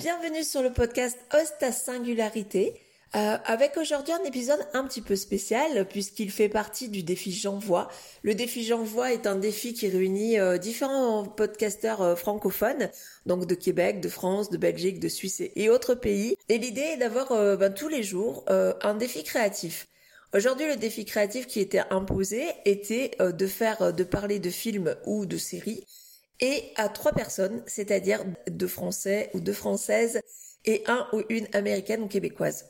Bienvenue sur le podcast Host à Singularité. Euh, avec aujourd'hui un épisode un petit peu spécial puisqu'il fait partie du défi J'envoie. Le défi J'envoie est un défi qui réunit euh, différents podcasteurs euh, francophones, donc de Québec, de France, de Belgique, de Suisse et, autres pays. Et l'idée est d'avoir ben, tous les jours un défi créatif. Aujourd'hui, le défi créatif qui était imposé était de faire, de parler de films ou de séries et à trois personnes, c'est-à-dire deux Français ou deux Françaises et un ou une Américaine ou Québécoise.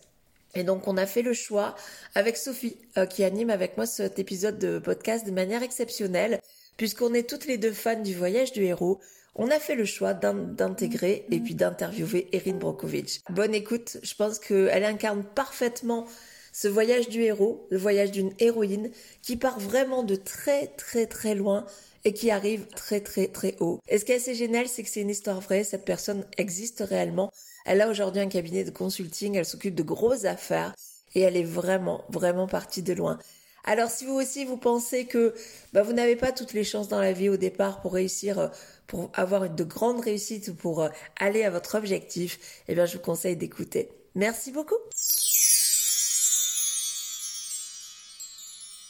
Et donc on a fait le choix avec Sophie euh, qui anime avec moi cet épisode de podcast de manière exceptionnelle puisqu'on est toutes les deux fans du voyage du héros. On a fait le choix d'intégrer et puis d'interviewer Erin Brokovich. Bonne écoute, je pense qu'elle incarne parfaitement ce voyage du héros, le voyage d'une héroïne qui part vraiment de très très très loin et qui arrive très très très haut. Et ce qui est assez génial, c'est que c'est une histoire vraie, cette personne existe réellement. Elle a aujourd'hui un cabinet de consulting, elle s'occupe de grosses affaires et elle est vraiment vraiment partie de loin. Alors si vous aussi vous pensez que bah, vous n'avez pas toutes les chances dans la vie au départ pour réussir, euh, pour avoir de grandes réussites ou pour euh, aller à votre objectif, eh bien je vous conseille d'écouter. Merci beaucoup.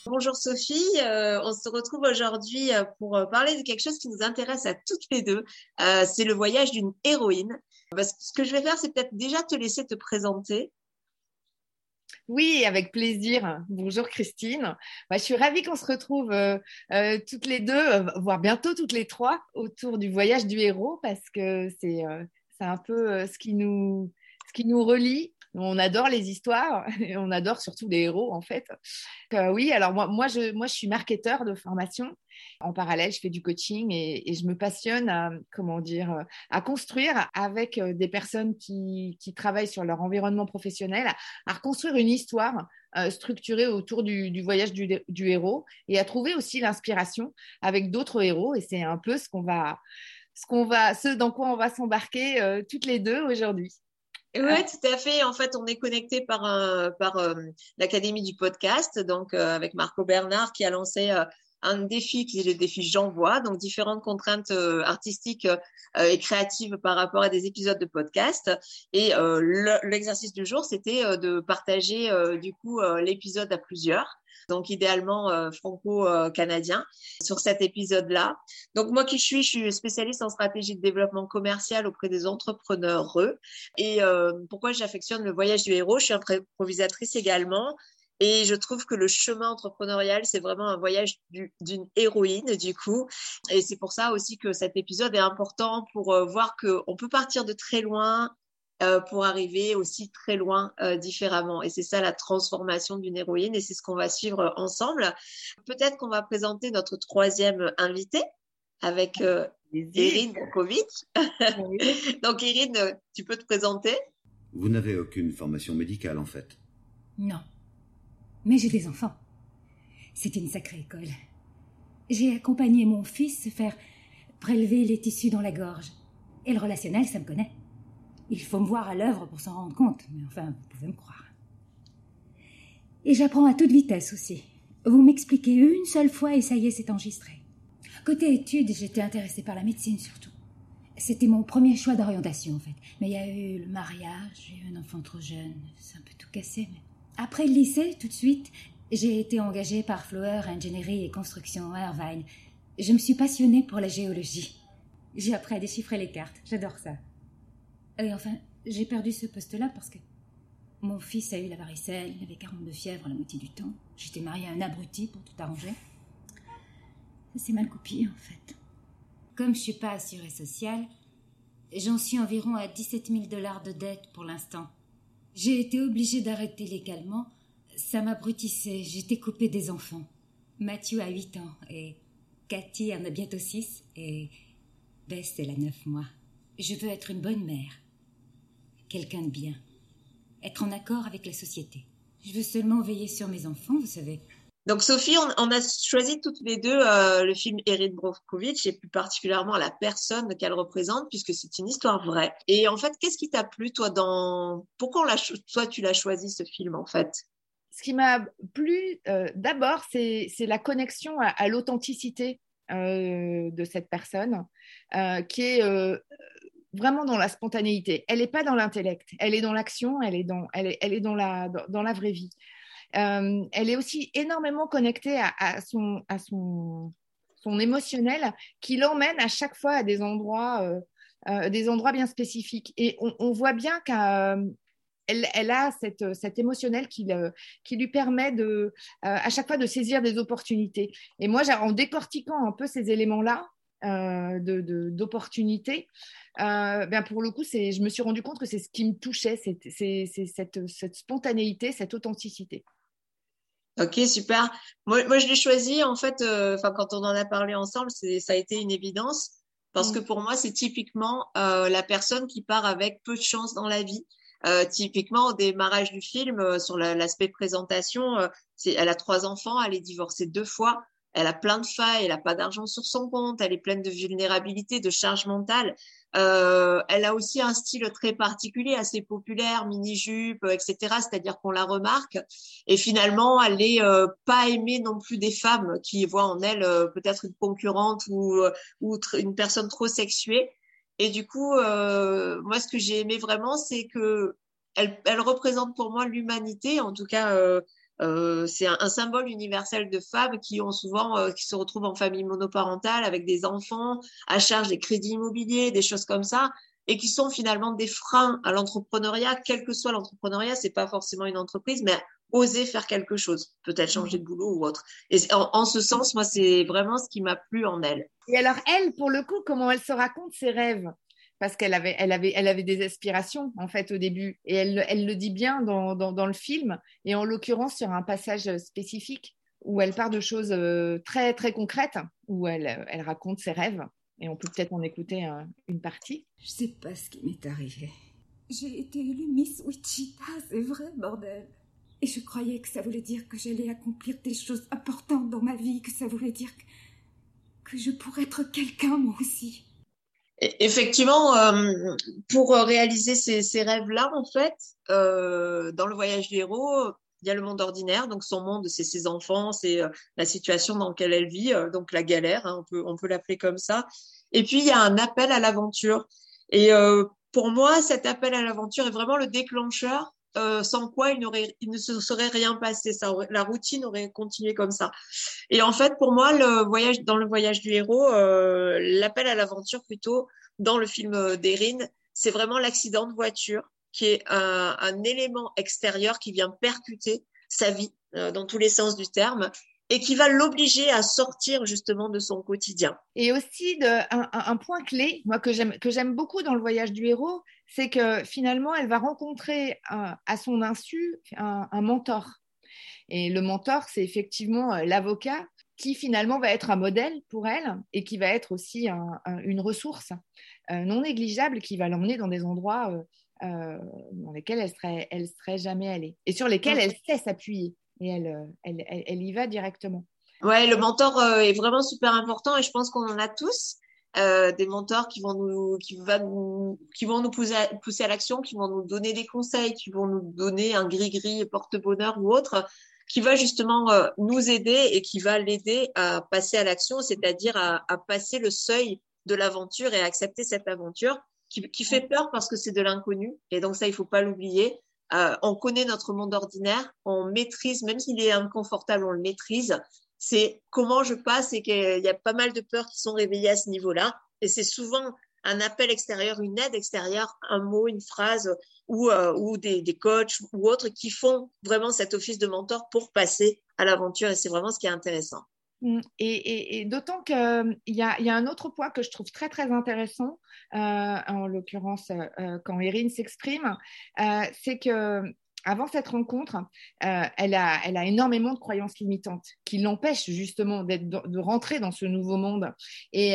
Bonjour Sophie, euh, on se retrouve aujourd'hui euh, pour euh, parler de quelque chose qui nous intéresse à toutes les deux. c'est le voyage d'une héroïne. ce que je vais faire, c'est peut-être déjà te laisser te présenter. Oui, avec plaisir. Bonjour Christine. Bah, je suis ravie qu'on se retrouve toutes les deux, voire bientôt toutes les trois, autour du voyage du héros, parce que c'est un peu ce qui nous, ce qui nous relie on adore les histoires et on adore surtout les héros en fait. Euh, oui, alors moi, moi, je, moi, je suis marketeur de formation. En parallèle, je fais du coaching et, je me passionne à, comment dire, à construire avec euh, des personnes qui, travaillent sur leur environnement professionnel, à reconstruire une histoire euh, structurée autour du, voyage du, héros et à trouver aussi l'inspiration avec d'autres héros. Et c'est un peu ce qu'on va, ce va, ce dans quoi on va s'embarquer toutes les deux aujourd'hui. Oui, ah. tout à fait. En fait, on est connecté par, par euh, l'Académie du podcast, donc euh, avec Marco Bernard qui a lancé euh, un défi qui est le défi J'envoie, donc différentes contraintes artistiques et créatives par rapport à des épisodes de podcast. Et l'exercice du jour, c'était de partager du coup l'épisode à plusieurs donc idéalement euh, franco-canadien, sur cet épisode-là. Donc moi qui suis, je suis spécialiste en stratégie de développement commercial auprès des entrepreneurs. Et euh, pourquoi j'affectionne le voyage du héros Je suis improvisatrice également. Et je trouve que le chemin entrepreneurial, c'est vraiment un voyage d'une héroïne, du coup. Et c'est pour ça aussi que cet épisode est important pour euh, voir qu'on peut partir de très loin, euh, pour arriver aussi très loin euh, différemment. Et c'est ça la transformation d'une héroïne et c'est ce qu'on va suivre ensemble. Peut-être qu'on va présenter notre troisième invité avec euh, Irine Donc Irine, tu peux te présenter? Vous n'avez aucune formation médicale en fait? Non. Mais j'ai des enfants. C'est une sacrée école. J'ai accompagné mon fils se faire prélever les tissus dans la gorge. Et le relationnel, ça me connaît. Il faut me voir à l'œuvre pour s'en rendre compte, mais enfin, vous pouvez me croire. Et j'apprends à toute vitesse aussi. Vous m'expliquez une seule fois et ça y est, c'est enregistré. Côté études, j'étais intéressée par la médecine surtout. C'était mon premier choix d'orientation en fait. Mais il y a eu le mariage, j'ai eu un enfant trop jeune, c'est un peu tout cassé. Mais... Après le lycée, tout de suite, j'ai été engagée par Flower Ingénierie et Construction à Irvine. Je me suis passionnée pour la géologie. J'ai appris à déchiffrer les cartes, j'adore ça. Et enfin, j'ai perdu ce poste-là parce que mon fils a eu la varicelle, il avait 42 fièvres la moitié du temps. J'étais mariée à un abruti pour tout arranger. Ça s'est mal copié, en fait. Comme je suis pas assurée sociale, j'en suis environ à 17 000 dollars de dette pour l'instant. J'ai été obligée d'arrêter légalement. Ça m'abrutissait. J'étais coupée des enfants. Mathieu a 8 ans et Cathy en a bientôt 6 et Bess, elle a 9 mois. Je veux être une bonne mère quelqu'un de bien, être en accord avec la société. Je veux seulement veiller sur mes enfants, vous savez. Donc Sophie, on, a choisi toutes les deux euh, le film Erin Brockovich et plus particulièrement la personne qu'elle représente puisque c'est une histoire vraie. Et en fait, qu'est-ce qui t'a plu toi dans pourquoi toi tu l'as choisi ce film en fait? Ce qui m'a plu euh, d'abord, c'est la connexion à, l'authenticité euh, de cette personne qui est vraiment dans la spontanéité. Elle n'est pas dans l'intellect, elle est dans l'action, elle est dans, elle est dans, la, dans, la vraie vie. Euh, elle est aussi énormément connectée à, son, émotionnel qui l'emmène à chaque fois à des endroits, euh, euh, bien spécifiques. Et on, voit bien qu'elle elle a cet émotionnel qui, lui permet de, à chaque fois de saisir des opportunités. Et moi, en décortiquant un peu ces éléments-là, euh, d'opportunités, ben pour le coup, je me suis rendu compte que c'est ce qui me touchait, c'est cette, cette, spontanéité, cette authenticité. Ok, super. Moi, moi je l'ai choisi, en fait, euh, enfin quand on en a parlé ensemble, ça a été une évidence, parce mm. que pour moi, c'est typiquement euh, la personne qui part avec peu de chance dans la vie. Euh, typiquement, au démarrage du film, sur l'aspect présentation, elle a trois enfants, elle est divorcée deux fois elle a plein de failles, elle n'a pas d'argent sur son compte, elle est pleine de vulnérabilité, de charge mentale. Euh, elle a aussi un style très particulier, assez populaire, mini-jupe, etc. C'est-à-dire qu'on la remarque. Et finalement, elle n'est euh, pas aimée non plus des femmes qui voient en elle euh, peut-être une concurrente ou, ou une personne trop sexuée. Et du coup, moi, ce que j'ai aimé vraiment, c'est que elle, elle, représente pour moi l'humanité, en tout cas euh, c'est un, symbole universel de femmes qui ont souvent, euh, qui se retrouvent en famille monoparentale avec des enfants, à charge des crédits immobiliers, des choses comme ça, et qui sont finalement des freins à l'entrepreneuriat, quel que soit l'entrepreneuriat, c'est pas forcément une entreprise, mais oser faire quelque chose, peut-être changer de boulot ou autre. Et en, ce sens, moi, c'est vraiment ce qui m'a plu en elle. Et alors, elle, pour le coup, comment elle se raconte ses rêves? Parce qu'elle avait, elle avait, elle avait des aspirations en fait au début et elle, elle le dit bien dans, dans, le film et en l'occurrence sur un passage spécifique où elle part de choses euh, très très concrètes où elle, elle raconte ses rêves et on peut peut-être en écouter une partie. Je sais pas ce qui m'est arrivé. J'ai été élue Miss Wichita, c'est vrai bordel. Et je croyais que ça voulait dire que j'allais accomplir des choses importantes dans ma vie, que ça voulait dire que, que je pourrais être quelqu'un moi aussi. Effectivement, euh, pour réaliser ces, rêves-là, en fait, euh, dans le voyage du héros, il y a le monde ordinaire, donc son monde, c'est ses enfants, c'est euh, la situation dans laquelle elle vit, donc la galère, hein, on peut l'appeler comme ça. Et puis, il y a un appel à l'aventure. Et pour moi, cet appel à l'aventure est vraiment le déclencheur euh, sans quoi il, ne se serait rien passé. La routine aurait continué comme ça. Et en fait, pour moi, le voyage, dans le voyage du héros, euh, l'appel à l'aventure plutôt dans le film d'Erin, c'est vraiment l'accident de voiture qui est un, élément extérieur qui vient percuter sa vie euh, dans tous les sens du terme et qui va l'obliger à sortir justement de son quotidien. Et aussi un, un, point clé, moi que j'aime beaucoup dans le voyage du héros, c'est que finalement elle va rencontrer à son insu un, un, mentor. Et le mentor, c'est effectivement euh, l'avocat qui finalement va être un modèle pour elle et qui va être aussi un, une ressource euh, non négligeable qui va l'emmener dans des endroits euh, euh dans lesquels elle serait, elle serait jamais allée et sur lesquels elle sait s'appuyer et elle, elle, elle, y va directement. Ouais, le mentor euh, est vraiment super important et je pense qu'on en a tous. Euh, des mentors qui vont nous qui va nous qui vont nous pousser à, pousser à l'action qui vont nous donner des conseils qui vont nous donner un gris gris porte-bonheur ou autre qui va justement euh, nous aider et qui va l'aider à passer à l'action c'est-à-dire à, à, passer le seuil de l'aventure et à accepter cette aventure qui, qui fait peur parce que c'est de l'inconnu et donc ça il faut pas l'oublier euh, on connaît notre monde ordinaire, on maîtrise, même s'il est inconfortable, on le maîtrise. C'est comment je passe et qu'il y a pas mal de peurs qui sont réveillées à ce niveau-là. Et c'est souvent un appel extérieur, une aide extérieure, un mot, une phrase ou, euh, des, coachs ou autres qui font vraiment cet office de mentor pour passer à l'aventure. Et c'est vraiment ce qui est intéressant. Mm. Et, d'autant qu'il y, a, un autre point que je trouve très très intéressant, euh, en l'occurrence euh, quand Erin s'exprime, c'est que avant cette rencontre, elle, a, elle a énormément de croyances limitantes qui l'empêchent justement de rentrer dans ce nouveau monde. Et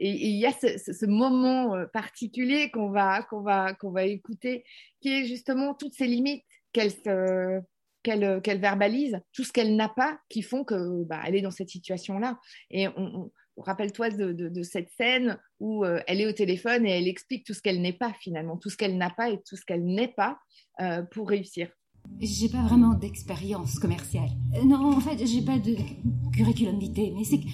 il y a ce, moment particulier qu'on va, qu'on va, qu'on va écouter, qui est justement toutes ces limites qu'elle euh, qu'elle verbalise, tout ce qu'elle n'a pas, qui font que bah, est dans cette situation-là. Et on, rappelle-toi de, cette scène où euh, elle est au téléphone et elle explique tout ce qu'elle n'est pas finalement, tout ce qu'elle n'a pas et tout ce qu'elle n'est pas euh, pour réussir. J'ai pas vraiment d'expérience commerciale. non, en fait, j'ai pas de curriculum vitae, mais c'est que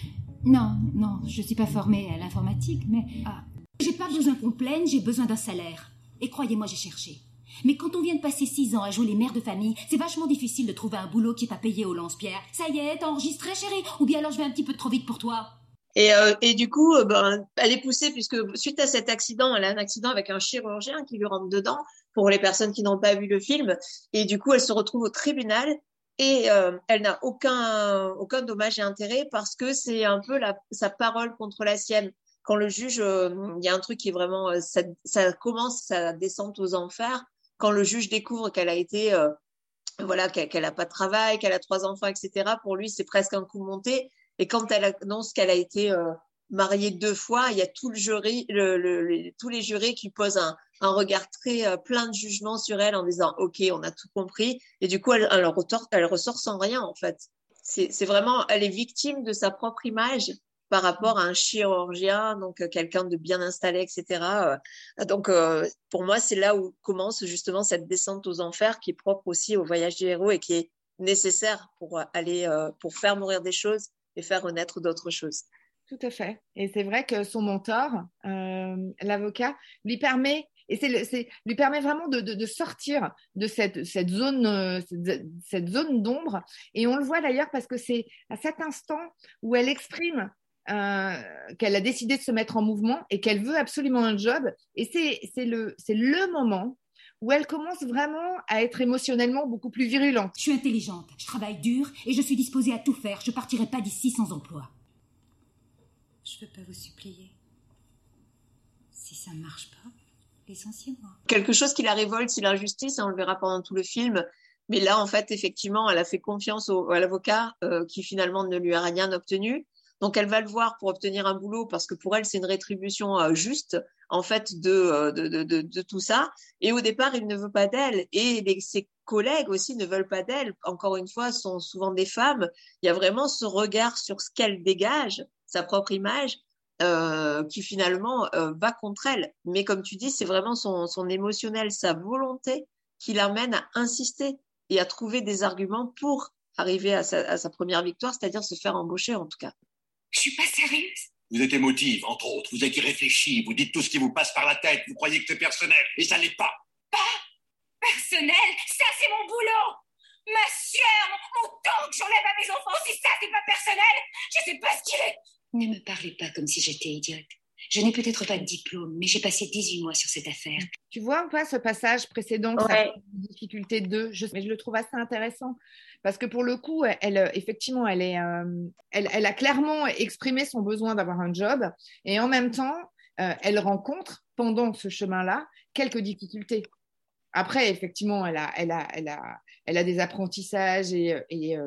non, non, je suis pas formée à l'informatique, mais ah, J'ai pas besoin qu'on plaine, j'ai besoin d'un salaire. Et croyez-moi, j'ai cherché. Mais quand on vient de passer six ans à jouer les mères de famille, c'est vachement difficile de trouver un boulot qui est pas payé au lance-pierre. Ça y est, t'as enregistré, chérie? Ou bien alors je vais un petit peu trop vite pour toi et, euh, et, du coup, euh, ben, elle est poussée puisque suite à cet accident, elle a un accident avec un chirurgien qui lui rentre dedans pour les personnes qui n'ont pas vu le film. Et du coup, elle se retrouve au tribunal et euh, elle n'a aucun, aucun dommage et intérêt parce que c'est un peu la, sa parole contre la sienne. Quand le juge, il y a un truc qui est vraiment, ça, ça commence sa descente aux enfers quand le juge découvre qu'elle a été voilà qu'elle n'a pas de travail, qu'elle a trois enfants, etc. Pour lui, c'est presque un coup monté. Et quand elle annonce qu'elle a été euh, mariée deux fois, il y a tout le jury, tous les jurés qui posent un, regard très euh, plein de jugement sur elle en disant OK, on a tout compris. Et du coup, elle, elle, ressort, elle ressort sans rien en fait. C'est vraiment, elle est victime de sa propre image par rapport à un chirurgien, donc euh, quelqu'un de bien installé, etc. Donc, pour moi, c'est là où commence justement cette descente aux enfers qui est propre aussi au voyage du héros et qui est nécessaire pour aller, pour faire mourir des choses et faire renaître d'autres choses. Tout à fait. Et c'est vrai que son mentor, euh, l'avocat, lui permet et c'est, lui permet vraiment de, sortir de cette, zone, euh, cette, zone d'ombre. Et on le voit d'ailleurs parce que c'est à cet instant où elle exprime euh, qu'elle a décidé de se mettre en mouvement et qu'elle veut absolument un job. Et c'est, le, c'est le moment où elle commence vraiment à être émotionnellement beaucoup plus virulente. Je suis intelligente, je travaille dur et je suis disposée à tout faire. Je partirai pas d'ici sans emploi. Je veux pas vous supplier. Si ça ne marche pas, licenciez-moi. Quelque chose qui la révolte, c'est l'injustice, on le verra pendant tout le film. Mais là, en fait, effectivement, elle a fait confiance au, à l'avocat euh, qui finalement ne lui a rien obtenu. Donc, elle va le voir pour obtenir un boulot parce que pour elle, c'est une rétribution euh, juste en fait euh, de, de, de, tout ça. Et au départ, il ne veut pas d'elle. Et ses collègues aussi ne veulent pas d'elle. Encore une fois, sont souvent des femmes. Il y a vraiment ce regard sur ce qu'elle dégage, sa propre image, euh, qui finalement va contre elle. Mais comme tu dis, c'est vraiment son, son émotionnel, sa volonté qui l'amène à insister et à trouver des arguments pour arriver à sa première victoire, c'est-à-dire se faire embaucher en tout cas. Je suis pas sérieuse. Vous êtes émotive, entre autres. Vous êtes irréfléchi. Vous dites tout ce qui vous passe par la tête. Vous croyez que c'est personnel. Et ça n'est pas. Pas personnel Ça, c'est mon boulot Ma sueur, mon temps que j'enlève à mes enfants, si ça, c'est pas personnel, je sais pas ce qu'il est Ne me parlez pas comme si j'étais idiote. Je n'ai peut-être pas de diplôme, mais j'ai passé 18 mois sur cette affaire. Tu vois un ce passage précédent, ouais. difficulté 2, je, mais je le trouve assez intéressant parce que pour le coup, elle, effectivement, elle, est, euh, elle, elle, a clairement exprimé son besoin d'avoir un job et en même temps, euh, elle rencontre pendant ce chemin-là quelques difficultés. Après, effectivement, elle a, elle a, elle a, elle a des apprentissages et, et, et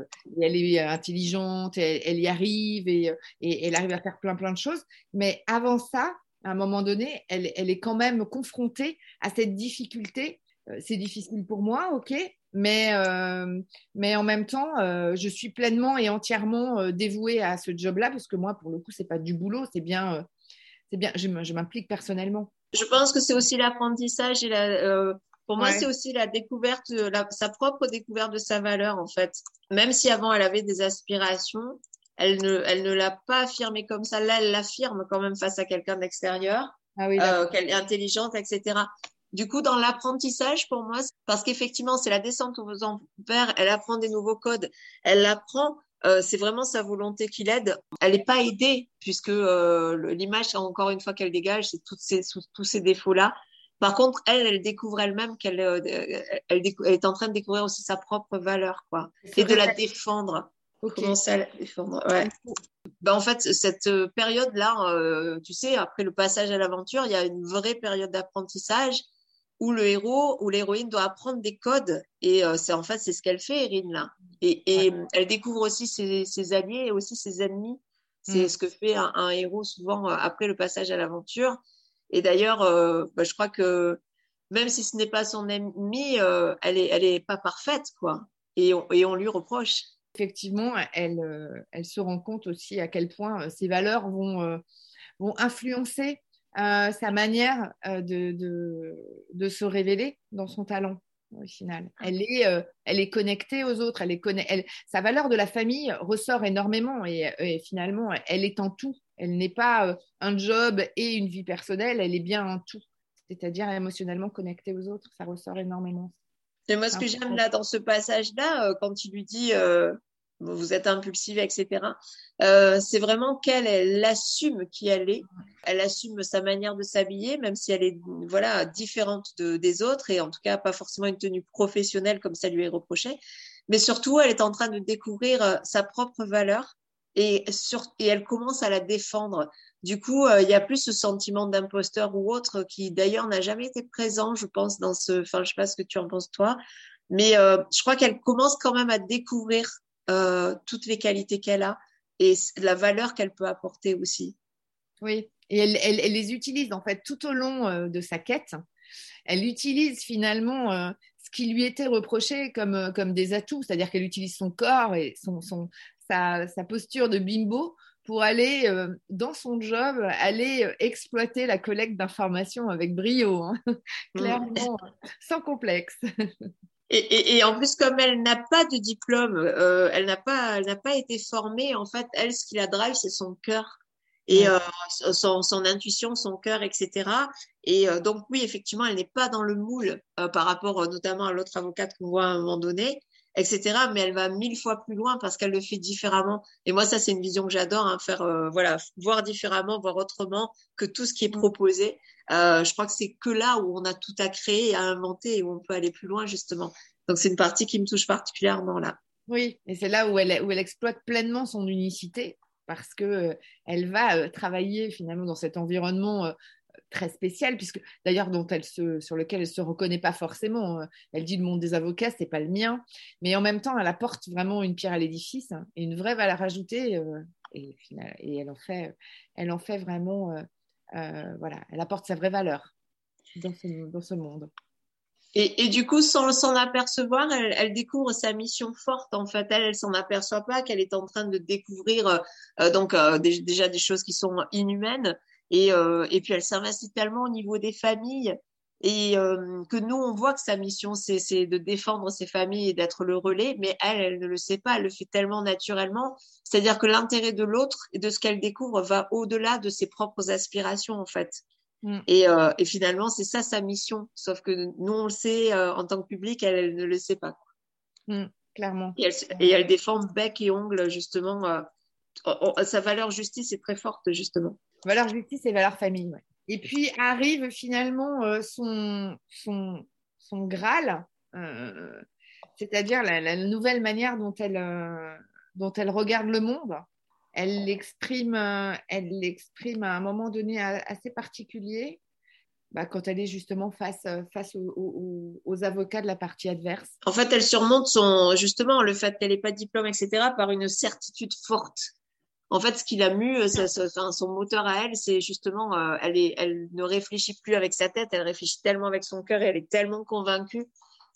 elle est intelligente, elle, y arrive et, et, elle arrive à faire plein plein de choses. Mais avant ça, à un moment donné, elle, est quand même confrontée à cette difficulté. C'est difficile pour moi, ok, mais, euh, mais en même temps, euh, je suis pleinement et entièrement euh, dévouée à ce job-là, parce que moi, pour le coup, c'est pas du boulot, c'est bien, c'est bien, je m'implique personnellement. Je pense que c'est aussi l'apprentissage et la, pour moi, c'est aussi la découverte, la, sa propre découverte de sa valeur, en fait. Même si avant, elle avait des aspirations, elle ne, elle ne l'a pas affirmé comme ça. Là, elle l'affirme quand même face à quelqu'un d'extérieur, ah oui, qu'elle est intelligente, etc. Du coup, dans l'apprentissage, pour moi, parce qu'effectivement, c'est la descente aux enfers, elle apprend des nouveaux codes, elle apprend, euh, c'est vraiment sa volonté qui l'aide. Elle n'est pas aidée, puisque euh, l'image, encore une fois, qu'elle dégage, c'est tous ces, tous ces défauts-là. Par contre, elle, elle découvre elle-même qu'elle euh, elle, est en train de découvrir aussi sa propre valeur, quoi, et de la défendre. Okay. Commencer à la défendre. Ouais. Ben, en fait, cette période-là, euh, tu sais, après le passage à l'aventure, il y a une vraie période d'apprentissage où le héros ou l'héroïne doit apprendre des codes. Et euh, c'est en fait, c'est ce qu'elle fait, Erin, là. Et, et elle découvre aussi ses, ses, alliés et aussi ses ennemis. C'est mm. ce que fait un, un, héros souvent euh, après le passage à l'aventure. Et d'ailleurs, euh, bah, je crois que même si ce n'est pas son ennemi, euh, elle est, elle est pas parfaite, quoi. Et on, et on lui reproche. Effectivement, elle, euh, elle se rend compte aussi à quel point ses valeurs vont, vont influencer euh, sa manière euh, de, de, de, se révéler dans son talent au final. Ah. Elle est, euh, elle est connectée aux autres, elle est elle, sa valeur de la famille ressort énormément et, et, finalement, elle est en tout. Elle n'est pas un job et une vie personnelle, elle est bien un tout, c'est-à-dire émotionnellement connectée aux autres. Ça ressort énormément. Et moi, ce que j'aime là dans ce passage-là, quand il lui dit vous êtes impulsive, etc. Euh, c'est vraiment qu'elle, elle assume qui elle est, elle assume sa manière de s'habiller, même si elle est voilà différente de, des autres et en tout cas pas forcément une tenue professionnelle comme ça lui est reproché. Mais surtout, elle est en train de découvrir euh, sa propre valeur et, sur, et elle commence à la défendre. Du coup, euh, il y a plus ce sentiment d'imposteur ou autre qui d'ailleurs n'a jamais été présent, je pense, dans ce. Enfin, je sais pas ce que tu en penses toi, mais je crois qu'elle commence quand même à découvrir euh, toutes les qualités qu'elle a et la valeur qu'elle peut apporter aussi. Oui, et elle, elle, les utilise en fait tout au long euh, de sa quête. Elle utilise finalement euh, ce qui lui était reproché comme, comme des atouts, c'est-à-dire qu'elle utilise son corps et son, son, sa, sa posture de bimbo pour aller dans son job, aller exploiter la collecte d'informations avec brio, hein. mm. clairement, sans complexe. Et, et, en plus, comme elle n'a pas de diplôme, euh, elle n'a pas, elle n'a pas été formée. En fait, elle, ce qui la drive, c'est son cœur et euh, son, son, intuition, son cœur, etc. Et euh, donc oui, effectivement, elle n'est pas dans le moule euh, par rapport notamment à l'autre avocate qu'on voit à un moment donné, etc. Mais elle va mille fois plus loin parce qu'elle le fait différemment. Et moi, ça, c'est une vision que j'adore, hein, faire voilà, voir différemment, voir autrement que tout ce qui est mm. proposé. Euh, je crois que c'est que là où on a tout à créer, à inventer et où on peut aller plus loin justement. Donc c'est une partie qui me touche particulièrement là. Oui, et c'est là où elle, où elle exploite pleinement son unicité parce que euh, elle va euh, travailler finalement dans cet environnement très spécial, puisque d'ailleurs dont elle se, sur lequel elle se reconnaît pas forcément. Elle dit le monde des avocats, c'est pas le mien, mais en même temps, elle apporte vraiment une pierre à l'édifice hein, et une vraie valeur ajoutée, et, et, elle en fait, elle en fait vraiment euh, voilà, elle apporte sa vraie valeur dans ce, monde. Et, du coup, sans s'en apercevoir, elle, découvre sa mission forte. En fait, elle, elle s'en aperçoit pas qu'elle est en train de découvrir euh, donc euh, déjà des choses qui sont inhumaines. Et, et puis, elle s'investit tellement au niveau des familles et euh, que nous, on voit que sa mission, c'est de défendre ses familles et d'être le relais, mais elle, elle ne le sait pas, elle le fait tellement naturellement. C'est-à-dire que l'intérêt de l'autre et de ce qu'elle découvre va au-delà de ses propres aspirations, en fait. Mm. Et, euh, et, finalement, c'est ça sa mission. Sauf que nous, on le sait euh, en tant que public, elle, elle, ne le sait pas. Mm, clairement. Et elle, et elle, défend bec et ongle, justement. Euh, sa valeur justice est très forte, justement. Valeur justice et valeur famille, ouais. Et puis arrive finalement euh, son, son, son Graal, euh, c'est-à-dire la, nouvelle manière dont elle, euh, dont elle regarde le monde. Elle l'exprime, elle l'exprime à un moment donné assez particulier, bah, quand elle est justement face, face aux, aux, avocats de la partie adverse. En fait, elle surmonte son, justement le fait qu'elle n'ait pas de diplôme, etc., par une certitude forte en fait, ce qui l'a mu, euh, son moteur à elle, c'est justement, euh, elle, est, elle ne réfléchit plus avec sa tête, elle réfléchit tellement avec son cœur et elle est tellement convaincue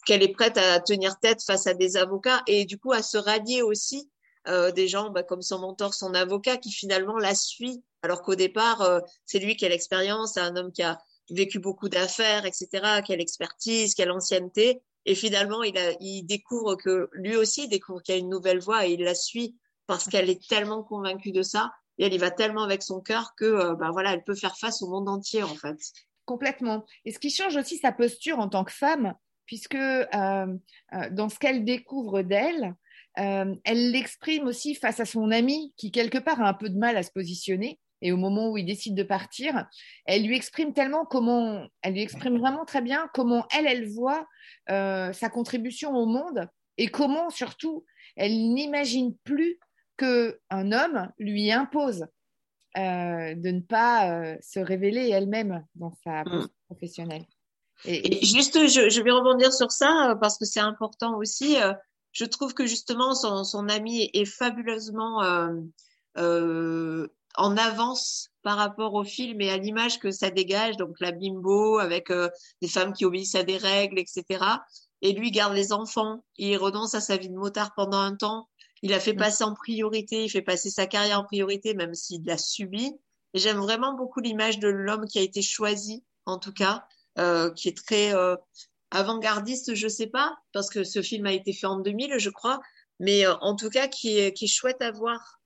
qu'elle est prête à tenir tête face à des avocats et du coup à se rallier aussi euh, des gens bah, comme son mentor, son avocat, qui finalement la suit, alors qu'au départ, c'est lui qui a l'expérience, c'est un homme qui a vécu beaucoup d'affaires, etc., qui a l'expertise, qui a l'ancienneté. Et finalement, il, a, il découvre que lui aussi découvre qu'il y a une nouvelle voie et il la suit parce qu'elle est tellement convaincue de ça et elle y va tellement avec son cœur que ben voilà, elle peut faire face au monde entier en fait. Complètement. Et ce qui change aussi sa posture en tant que femme, puisque euh, euh, dans ce qu'elle découvre d'elle, elle l'exprime aussi face à son amie qui quelque part a un peu de mal à se positionner. Et au moment où il décide de partir, elle lui exprime tellement comment, elle lui exprime vraiment très bien comment elle, elle voit sa contribution au monde et comment surtout elle n'imagine plus qu'un homme lui impose euh, de ne pas euh, se révéler elle-même dans sa mm. professionnelle. Et, juste, je, vais rebondir sur ça euh, parce que c'est important aussi. je trouve que justement, son, son ami est fabuleusement en avance par rapport au film et à l'image que ça dégage. Donc la bimbo avec des femmes qui obéissent à des règles, etc. Et lui garde les enfants. Il renonce à sa vie de motard pendant un temps il a fait mm. passer en priorité, il fait passer sa carrière en priorité, même s'il l'a subi. Et j'aime vraiment beaucoup l'image de l'homme qui a été choisi, en tout cas, euh, qui est très euh, avant-gardiste, je sais pas, parce que ce film a été fait en 2000, je crois, mais euh, en tout cas qui est, qui est chouette à voir.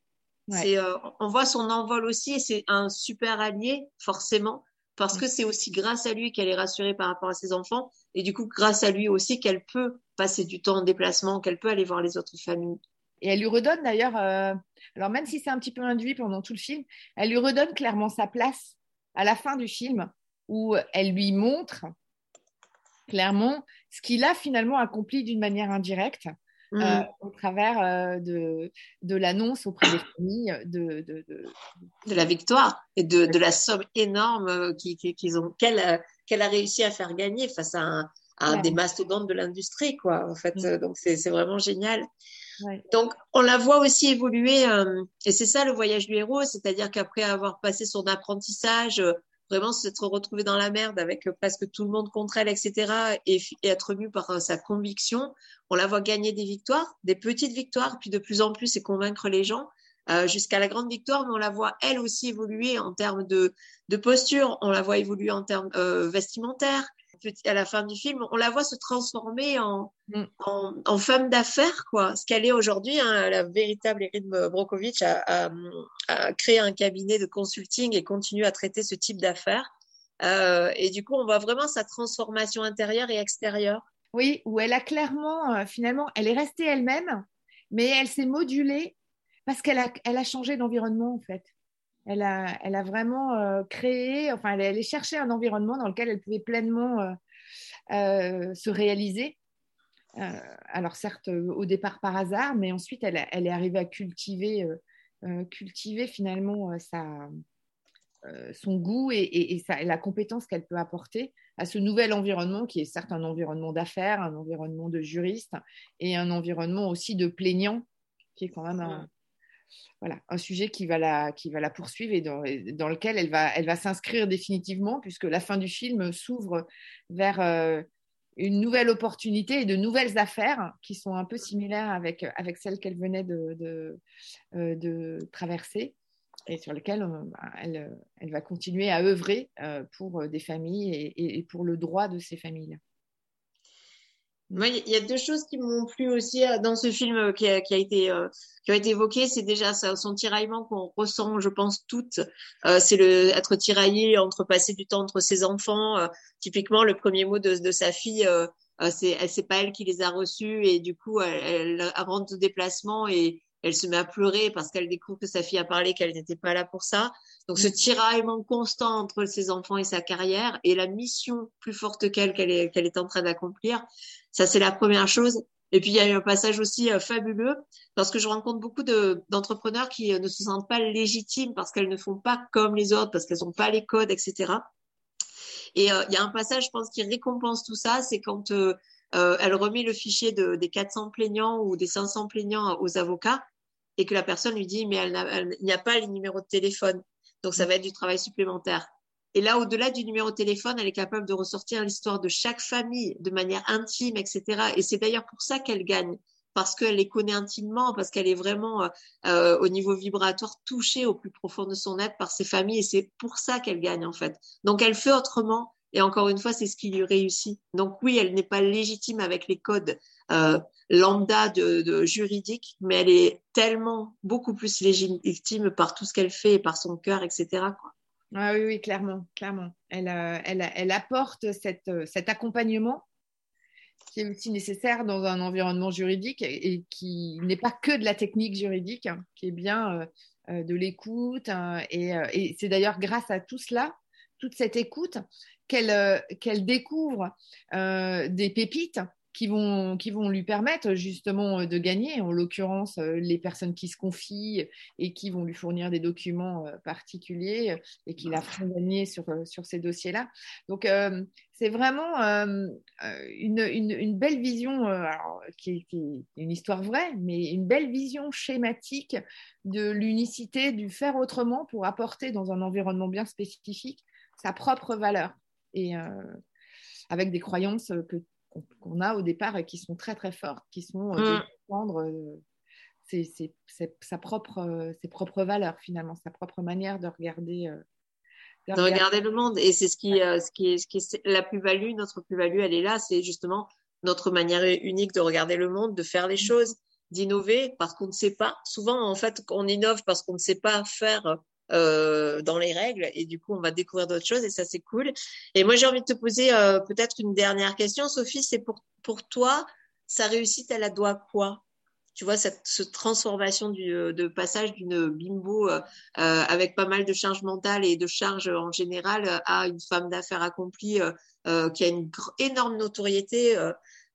C'est, euh, on voit son envol aussi et c'est un super allié, forcément, parce que c'est aussi grâce à lui qu'elle est rassurée par rapport à ses enfants et du coup, grâce à lui aussi qu'elle peut passer du temps en déplacement, qu'elle peut aller voir les autres familles. Et elle lui redonne d'ailleurs, euh, alors même si c'est un petit peu induit pendant tout le film, elle lui redonne clairement sa place à la fin du film où elle lui montre clairement ce qu'il a finalement accompli d'une manière indirecte euh, mm. au travers euh, de, de l'annonce auprès des familles de, de, de, la victoire et de, de la somme énorme qu'ils ont qu'elle qu'elle a réussi à faire gagner face à, un, des mastodontes de l'industrie quoi en fait mm. donc c'est vraiment génial donc on la voit aussi évoluer euh, et c'est ça le voyage du héros c'est-à-dire qu'après avoir passé son apprentissage vraiment s'être retrouvée dans la merde avec euh, presque tout le monde contre elle, etc., et, être mue par euh, sa conviction, on la voit gagner des victoires, des petites victoires, puis de plus en plus et convaincre les gens. Euh, jusqu'à la grande victoire, mais on la voit elle aussi évoluer en termes de, de posture, on la voit évoluer en termes vestimentaires, à la fin du film, on la voit se transformer en, mm. en, femme d'affaires, quoi. Ce qu'elle est aujourd'hui, hein, la véritable Erin Brokovich a, créé un cabinet de consulting et continue à traiter ce type d'affaires. Euh, et du coup, on voit vraiment sa transformation intérieure et extérieure. Oui, où elle a clairement, euh, finalement, elle est restée elle-même, mais elle s'est modulée parce qu'elle a, elle a changé d'environnement, en fait. Elle a, vraiment euh, créé, enfin, elle allée chercher un environnement dans lequel elle pouvait pleinement euh, euh, se réaliser. alors certes, au départ par hasard, mais ensuite, elle, est arrivée à cultiver, cultiver finalement son goût et, la compétence qu'elle peut apporter à ce nouvel environnement qui est certes un environnement d'affaires, un environnement de juristes et un environnement aussi de plaignants qui est quand même voilà, un sujet qui va la, poursuivre et dans, lequel elle va, s'inscrire définitivement, puisque la fin du film s'ouvre vers euh, une nouvelle opportunité et de nouvelles affaires qui sont un peu similaires avec, celles qu'elle venait euh, de, traverser et sur lesquelles euh, bah, elle, va continuer à œuvrer pour des familles et, et pour le droit de ces familles. Il y a deux choses qui m'ont plu aussi euh, dans ce film euh, qui a, été euh, qui a été évoqué. C'est déjà son tiraillement qu'on ressent, je pense toutes. c'est le être tiraillé entre passer du temps entre ses enfants. typiquement, le premier mot de, de sa fille, c'est c'est pas elle qui les a reçus et du coup, elle, elle rentre au déplacement et elle se met à pleurer parce qu'elle découvre que sa fille a parlé qu'elle n'était pas là pour ça. Donc ce mm. tiraillement constant entre ses enfants et sa carrière et la mission plus forte qu'elle qu'elle est, qu'elle est en train d'accomplir, ça c'est la première chose. Et puis il y a eu un passage aussi euh, fabuleux parce que je rencontre beaucoup de, d'entrepreneurs qui euh, ne se sentent pas légitimes parce qu'elles ne font pas comme les autres, parce qu'elles n'ont pas les codes, etc. Et euh, il y a un passage, je pense, qui récompense tout ça, c'est quand elle remet le fichier de, des 400 plaignants ou des 500 plaignants aux avocats et que la personne lui dit mais elle, il n'y a pas les numéros de téléphone, donc ça va être du travail supplémentaire. Et là, au-delà du numéro de téléphone, elle est capable de ressortir l'histoire de chaque famille de manière intime, etc. Et c'est d'ailleurs pour ça qu'elle gagne, parce qu'elle les connaît intimement, parce qu'elle est vraiment euh, au niveau vibratoire touchée au plus profond de son être par ses familles, et c'est pour ça qu'elle gagne en fait. Donc elle fait autrement, et encore une fois, c'est ce qui lui réussit. Donc oui, elle n'est pas légitime avec les codes euh, lambda de, juridique, mais elle est tellement beaucoup plus légitime par tout ce qu'elle fait et par son cœur, etc. Ah oui, oui, clairement, clairement. Elle, euh, elle, elle apporte cette, euh, cet accompagnement qui est aussi nécessaire dans un environnement juridique et qui n'est pas que de la technique juridique, hein, qui est bien de l'écoute. Hein, et, c'est d'ailleurs grâce à tout cela, toute cette écoute, qu'elle découvre des pépites qui vont, qui vont lui permettre justement euh, de gagner, en l'occurrence euh, les personnes qui se confient et qui vont lui fournir des documents euh, particuliers et qui la font gagner sur, sur ces dossiers-là. Donc c'est vraiment une, une, belle vision, alors, qui, qui, est une histoire vraie, mais une belle vision schématique de l'unicité, du faire autrement pour apporter dans un environnement bien spécifique sa propre valeur. Et avec des croyances que qu'on a au départ et qui sont très très fortes, qui sont euh, de mm. défendre euh, sa propre, euh, ses propres valeurs finalement, sa propre manière de regarder. de, regarder... le monde. Et c'est ce qui, ce qui est, ce qui est la plus-value, notre plus-value, elle est là, c'est justement notre manière unique de regarder le monde, de faire les mm. choses. d'innover parce qu'on ne sait pas. Souvent, en fait, on innove parce qu'on ne sait pas faire euh, dans les règles et du coup, on va découvrir d'autres choses et ça, c'est cool. Et moi, j'ai envie de te poser euh, peut-être une dernière question, Sophie. C'est pour, pour toi, sa réussite, elle a doit quoi? Tu vois, cette, transformation du, euh, de passage d'une bimbo avec pas mal de charges mentales et de charges en général à une femme d'affaires accomplie qui a une énorme notoriété.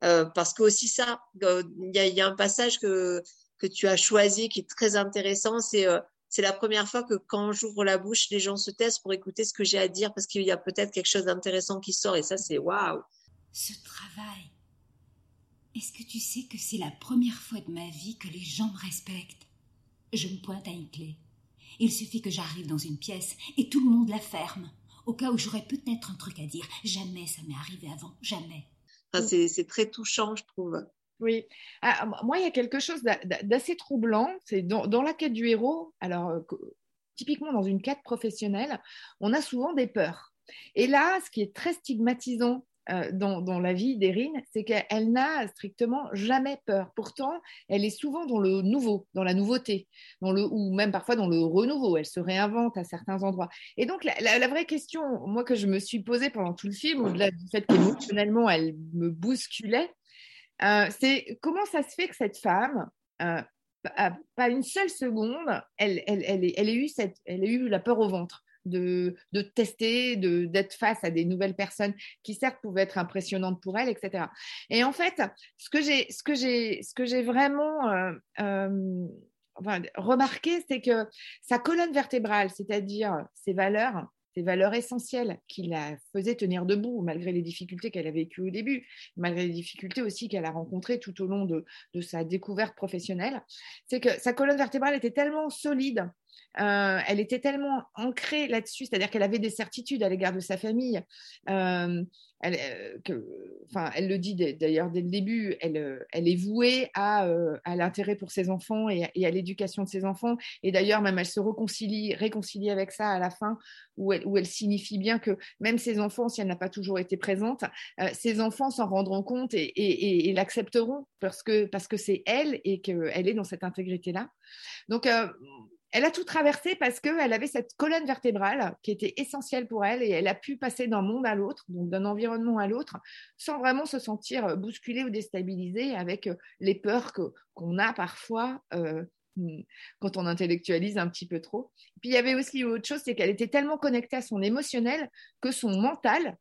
parce que aussi ça, il y, y, a un passage que, que tu as choisi qui est très intéressant. C'est c'est la première fois que quand j'ouvre la bouche, les gens se taisent pour écouter ce que j'ai à dire parce qu'il y a peut-être quelque chose d'intéressant qui sort. Et ça, c'est waouh. Ce travail est-ce que tu sais que c'est la première fois de ma vie que les gens me respectent? Je me pointe à une clé. Il suffit que j'arrive dans une pièce et tout le monde la ferme, au cas où j'aurais peut-être un truc à dire. Jamais ça m'est arrivé avant, jamais. c'est très touchant, je trouve. Oui. Ah, moi, il y a quelque chose d'assez troublant. C'est dans, dans, la quête du héros. Alors, euh, typiquement dans une quête professionnelle, on a souvent des peurs. Et là, ce qui est très stigmatisant euh, dans, la vie d'Erin, c'est qu'elle n'a strictement jamais peur. Pourtant, elle est souvent dans le nouveau, dans la nouveauté, dans le, ou même parfois dans le renouveau. Elle se réinvente à certains endroits. Et donc, la, vraie question, moi, que je me suis posée pendant tout le film, au-delà du fait qu'émotionnellement, elle me bousculait, euh, c'est comment ça se fait que cette femme, euh, pas une seule seconde, elle, elle, elle, elle, eu cette, elle eu la peur au ventre de, de tester, d'être face à des nouvelles personnes qui certes pouvaient être impressionnantes pour elle, etc. Et en fait, ce que j'ai, vraiment euh, remarqué, c'est que sa colonne vertébrale, c'est-à-dire ses valeurs, valeurs essentielles qui la faisaient tenir debout malgré les difficultés qu'elle a vécues au début, malgré les difficultés aussi qu'elle a rencontrées tout au long de sa découverte professionnelle, c'est que sa colonne vertébrale était tellement solide euh, elle était tellement ancrée là-dessus, c'est-à-dire qu'elle avait des certitudes à l'égard de sa famille. Euh, elle, euh, enfin, elle le dit d'ailleurs dès le début, elle, est vouée à, l'intérêt pour ses enfants et, à l'éducation de ses enfants. Et d'ailleurs, même elle se réconcilie, avec ça à la fin, où elle, signifie bien que même ses enfants, si elle n'a pas toujours été présente, ses enfants s'en rendront compte et, l'accepteront parce que c'est elle et qu'elle est dans cette intégrité-là. Donc elle a tout traversé parce qu'elle avait cette colonne vertébrale qui était essentielle pour elle et elle a pu passer d'un monde à l'autre, donc d'un environnement à l'autre, sans vraiment se sentir bousculée ou déstabilisée avec les peurs qu'on a parfois euh, quand on intellectualise un petit peu trop. Puis il y avait aussi autre chose, c'est qu'elle était tellement connectée à son émotionnel que son mental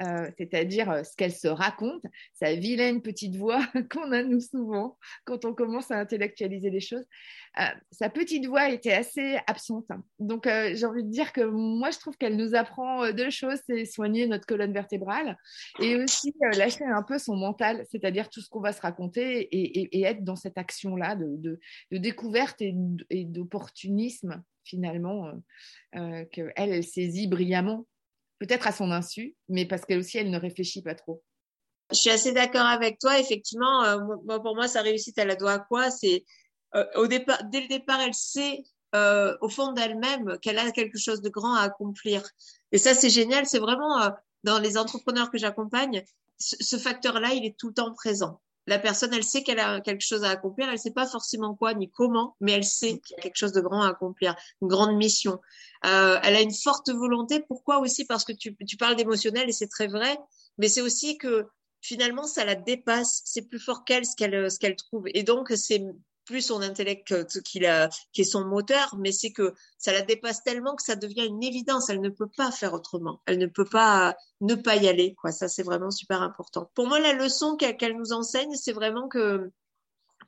euh, c'est-à-dire euh, ce qu'elle se raconte, sa vilaine petite voix qu'on a nous souvent quand on commence à intellectualiser les choses. Euh, sa petite voix était assez absente. Donc j'ai envie de dire que moi je trouve qu'elle nous apprend deux choses, c'est soigner notre colonne vertébrale et aussi lâcher un peu son mental, c'est-à-dire tout ce qu'on va se raconter et, être dans cette action-là de, découverte et, d'opportunisme finalement qu'elle, elle saisit brillamment peut-être à son insu, mais parce qu'elle aussi, elle ne réfléchit pas trop. Je suis assez d'accord avec toi. Effectivement, euh, pour moi, sa réussite, elle la doit à quoi? C'est euh, au départ, dès le départ, elle sait euh, au fond d'elle-même qu'elle a quelque chose de grand à accomplir. Et ça, c'est génial. C'est vraiment dans les entrepreneurs que j'accompagne, ce facteur-là, il est tout le temps présent la personne, elle sait qu'elle a quelque chose à accomplir, elle ne sait pas forcément quoi ni comment, mais elle sait qu'il y a quelque chose de grand à accomplir, une grande mission. Euh, elle a une forte volonté. Pourquoi aussi? Parce que tu, parles d'émotionnel et c'est très vrai, mais c'est aussi que finalement, ça la dépasse. C'est plus fort qu'elle ce qu'elle ce qu'elle trouve. Et donc, c'est plus son intellect qui, qui est son moteur, mais c'est que ça la dépasse tellement que ça devient une évidence. Elle ne peut pas faire autrement. Elle ne peut pas ne pas y aller. Quoi. Ça, c'est vraiment super important. Pour moi, la leçon qu'elle nous enseigne, c'est vraiment que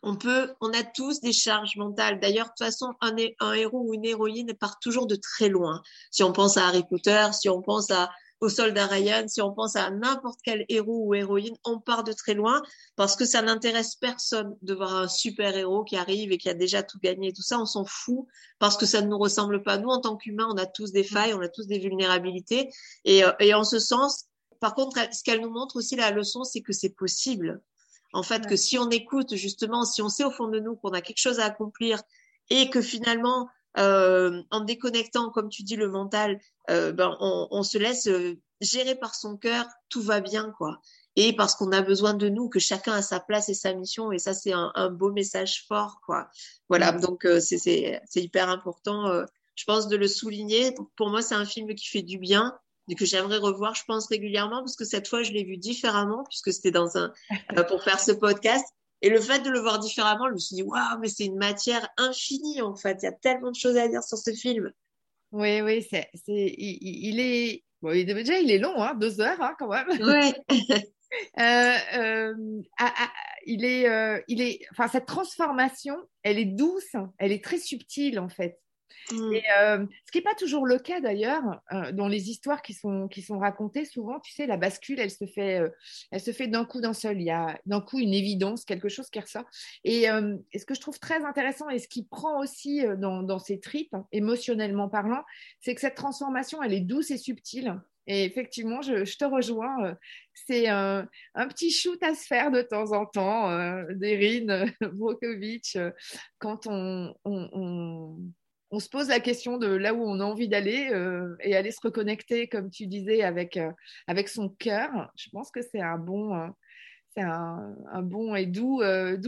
on peut, on a tous des charges mentales. D'ailleurs, de toute façon, un héros ou une héroïne part toujours de très loin. Si on pense à Harry Potter, si on pense à au soldat Ryan, si on pense à n'importe quel héros ou héroïne, on part de très loin parce que ça n'intéresse personne de voir un super héros qui arrive et qui a déjà tout gagné et tout ça. On s'en fout parce que ça ne nous ressemble pas. Nous, en tant qu'humains, on a tous des failles, on a tous des vulnérabilités. Et, euh, et en ce sens, par contre, ce qu'elle nous montre aussi, la leçon, c'est que c'est possible. En fait, que si on écoute justement, si on sait au fond de nous qu'on a quelque chose à accomplir et que finalement, euh, en déconnectant, comme tu dis, le mental, euh, ben, on, se laisse euh, gérer par son cœur, tout va bien, quoi. et parce qu'on a besoin de nous, que chacun a sa place et sa mission. Et ça, c'est un, un, beau message fort, quoi. Voilà, donc euh, c'est hyper important, euh, je pense, de le souligner. Pour moi, c'est un film qui fait du bien et que j'aimerais revoir, je pense, régulièrement, parce que cette fois, je l'ai vu différemment, puisque c'était dans un euh, pour faire ce podcast. Et le fait de le voir différemment, je me suis dit, waouh, mais c'est une matière infinie, en fait. Il y a tellement de choses à dire sur ce film. Oui, oui, c'est, il, il, est, bon, il, déjà, il est long, hein, deux heures, hein, quand même. Oui. Euh, euh, il est, euh, il est, enfin, cette transformation, elle est douce, elle est très subtile en fait. Mm. Et, ce qui n'est pas toujours le cas d'ailleurs dans les histoires qui sont, qui sont racontées. Souvent, tu sais, la bascule, elle se fait, elle se fait d'un coup d'un seul. Il y a d'un coup une évidence, quelque chose qui ressort. Et, ce que je trouve très intéressant et ce qui prend aussi dans, dans ces tripes, émotionnellement parlant, c'est que cette transformation, elle est douce et subtile. Et effectivement, je, te rejoins. Euh, c'est un, petit shoot à se faire de temps en temps, euh, d'Erin Brokovich, euh, quand on, se pose la question de là où on a envie d'aller et aller se reconnecter, comme tu disais, avec, avec son cœur. Je pense que c'est un bon, bon et doux,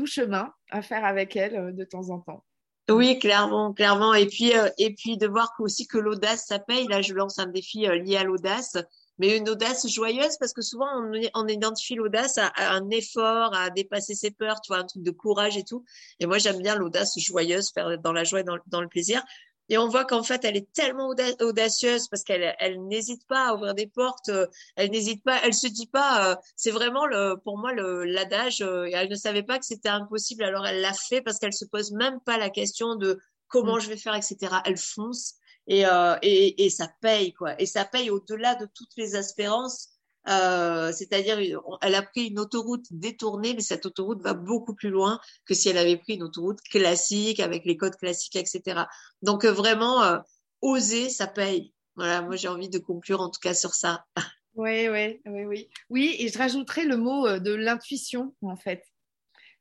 chemin à faire avec elle de temps en temps. Oui, clairement, clairement. Et puis, euh, et puis de voir aussi que l'audace, ça paye. Là, je lance un défi euh, lié à l'audace, mais une audace joyeuse parce que souvent on, on identifie l'audace à, un effort, à dépasser ses peurs, tu vois, un truc de courage et tout. Et moi, j'aime bien l'audace joyeuse, faire dans la joie et dans, dans le plaisir. Et on voit qu'en fait, elle est tellement audacieuse parce qu'elle elle, n'hésite pas à ouvrir des portes, euh, elle n'hésite pas, elle se dit pas, euh, c'est vraiment le, pour moi l'adage, euh, elle ne savait pas que c'était impossible, alors elle l'a fait parce qu'elle se pose même pas la question de comment mm. je vais faire, etc. Elle fonce et, et, et ça paye, quoi. Et ça paye au-delà de toutes les espérances euh, c'est-à-dire, elle a pris une autoroute détournée, mais cette autoroute va beaucoup plus loin que si elle avait pris une autoroute classique avec les codes classiques, etc. Donc euh, vraiment, euh, oser, ça paye. Voilà, moi j'ai envie de conclure en tout cas sur ça. Oui, oui, oui, oui. Oui, et je rajouterais le mot de l'intuition en fait.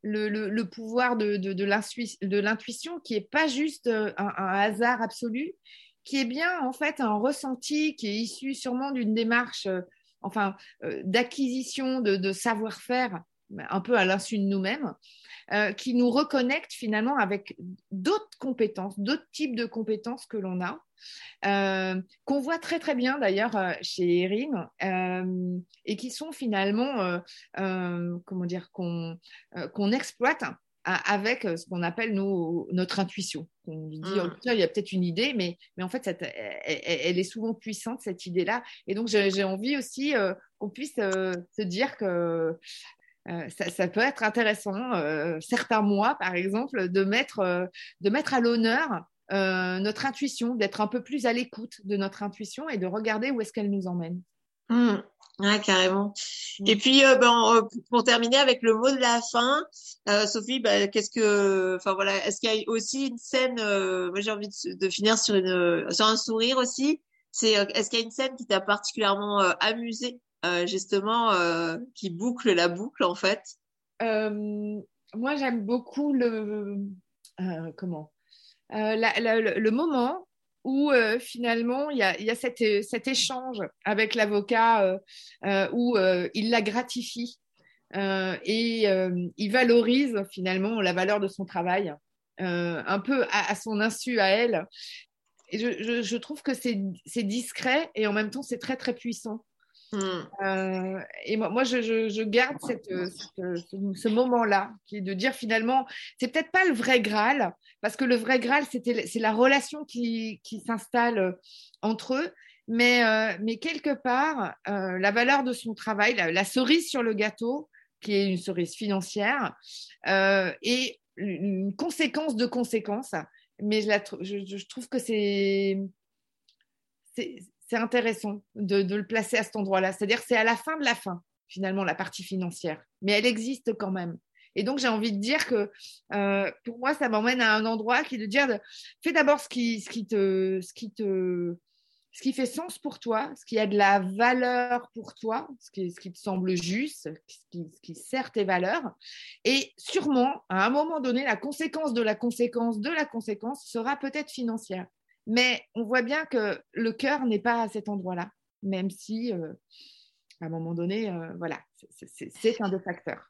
Le, le, pouvoir de, de, de l'intuition qui est pas juste un hasard absolu, qui est bien en fait un ressenti qui est issu sûrement d'une démarche enfin, euh, d'acquisition de, savoir-faire, un peu à l'insu de nous-mêmes, euh, qui nous reconnecte finalement avec d'autres compétences, d'autres types de compétences que l'on a, euh, qu'on voit très très bien d'ailleurs chez Erin, et qui sont finalement, comment dire, qu'on exploite avec euh, ce qu'on appelle notre intuition. On dit, mmh. oh, il y a peut-être une idée, mais, mais en fait, elle, est souvent puissante, cette idée-là. Et donc, j'ai envie aussi euh, qu'on puisse euh, se dire que ça, peut être intéressant, certains mois, par exemple, de mettre, de mettre à l'honneur notre intuition, d'être un peu plus à l'écoute de notre intuition et de regarder où est-ce qu'elle nous emmène. Mmh. Ouais, carrément. Et puis, euh, ben, euh, pour terminer avec le mot de la fin, euh, Sophie, ben, qu'est-ce que, enfin voilà, est-ce qu'il y a aussi une scène, moi j'ai envie de, finir sur une, sur un sourire aussi. C'est, est-ce qu'il y a une scène qui t'a particulièrement amusé, justement, qui boucle la boucle en fait? Moi, j'aime beaucoup le, comment, le moment où euh, finalement il y a, euh, cet, échange avec l'avocat euh, où il la gratifie et il valorise finalement la valeur de son travail, un peu à, son insu à elle. Et je trouve que c'est discret et en même temps c'est très très puissant. Hmm. Euh, et moi, moi je, je, garde euh, euh, ce, moment-là, qui est de dire finalement, c'est peut-être pas le vrai Graal, parce que le vrai Graal, c'est la relation qui, qui s'installe entre eux, mais, mais quelque part, la valeur de son travail, la, cerise sur le gâteau, qui est une cerise financière, est une conséquence de conséquences, mais je, je trouve que c'est c'est intéressant de, le placer à cet endroit-là. C'est-à-dire c'est à la fin de la fin, finalement, la partie financière. Mais elle existe quand même. Et donc, j'ai envie de dire que euh, pour moi, ça m'emmène à un endroit qui est de dire fais d'abord ce qui, te, ce, qui te, ce qui fait sens pour toi, ce qui a de la valeur pour toi, ce qui, ce qui te semble juste, ce qui, ce qui sert tes valeurs. Et sûrement, à un moment donné, la conséquence de la conséquence de la conséquence sera peut-être financière. Mais on voit bien que le cœur n'est pas à cet endroit-là, même si euh, à un moment donné, voilà, c'est un des facteurs.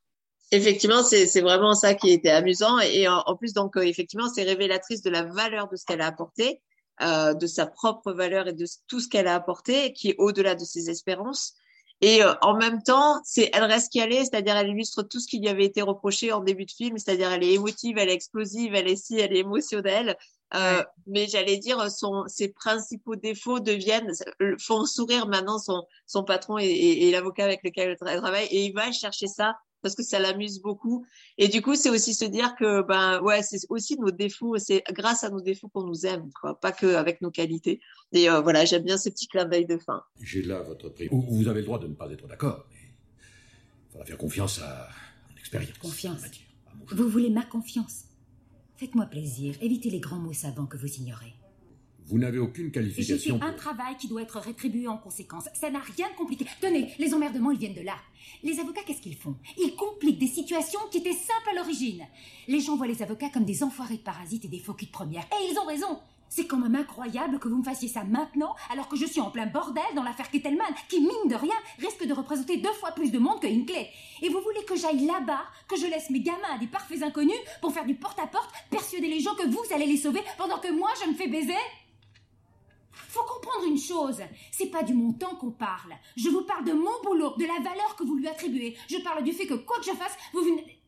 Effectivement, c'est vraiment ça qui était amusant. Et en, plus, donc, effectivement, c'est révélatrice de la valeur de ce qu'elle a apporté, de sa propre valeur et de tout ce qu'elle a apporté, qui est au-delà de ses espérances. Et euh, en même temps, elle reste qui elle est, c'est-à-dire elle illustre tout ce qui lui avait été reproché en début de film, c'est-à-dire elle est émotive, elle est explosive, elle est si, elle est émotionnelle. Euh, mais j'allais dire, son, ses principaux défauts deviennent, euh, font sourire maintenant son, son patron et, et l'avocat avec lequel elle travaille, et il va chercher ça parce que ça l'amuse beaucoup. Et du coup, c'est aussi se dire que ben ouais, c'est aussi nos défauts, c'est grâce à nos défauts qu'on nous aime, quoi, pas que avec nos qualités. Et euh, voilà, j'aime bien ce petit clin d'œil de fin. J'ai là votre prix. Vous avez le droit de ne pas être d'accord, mais il faudra faire confiance à l'expérience. Confiance. Vous voulez ma confiance? Faites-moi plaisir, évitez les grands mots savants que vous ignorez. Vous n'avez aucune qualification. J'ai fait un travail qui doit être rétribué en conséquence. Ça n'a rien de compliqué. Tenez, les emmerdements, ils viennent de là. Les avocats, qu'est-ce qu'ils font? Ils compliquent des situations qui étaient simples à l'origine. Les gens voient les avocats comme des enfoirés de parasites et des faux de première. Et ils ont raison. C'est quand même incroyable que vous me fassiez ça maintenant, alors que je suis en plein bordel dans l'affaire Kettelman, qui, mine de rien, risque de représenter deux fois plus de monde que Hinckley. Et vous voulez que j'aille là-bas, que je laisse mes gamins à des parfaits inconnus pour faire du porte-à-porte, persuader les gens que vous allez les sauver pendant que moi je me fais baiser? Faut comprendre une chose, c'est pas du montant qu'on parle. Je vous parle de mon boulot, de la valeur que vous lui attribuez. Je parle du fait que quoi que je fasse, vous venez.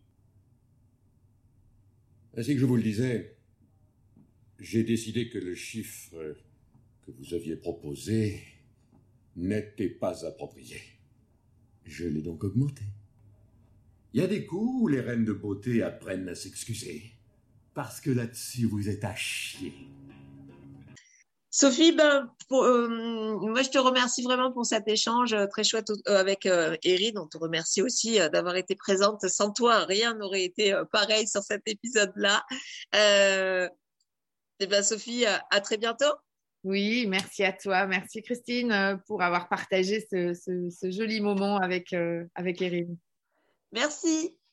Ainsi que je vous le disais, j'ai décidé que le chiffre que vous aviez proposé n'était pas approprié. Je l'ai donc augmenté. Il y a des coups où les reines de beauté apprennent à s'excuser. Parce que là-dessus, vous êtes à chier. Sophie, ben, euh, moi je te remercie vraiment pour cet échange euh, très chouette euh, avec Erin. On te remercie aussi d'avoir été présente. Sans toi, rien n'aurait été pareil sur cet épisode-là. Et eh ben, Sophie, à très bientôt. Oui, merci à toi. Merci Christine pour avoir partagé ce, joli moment avec, avec Erin. Merci.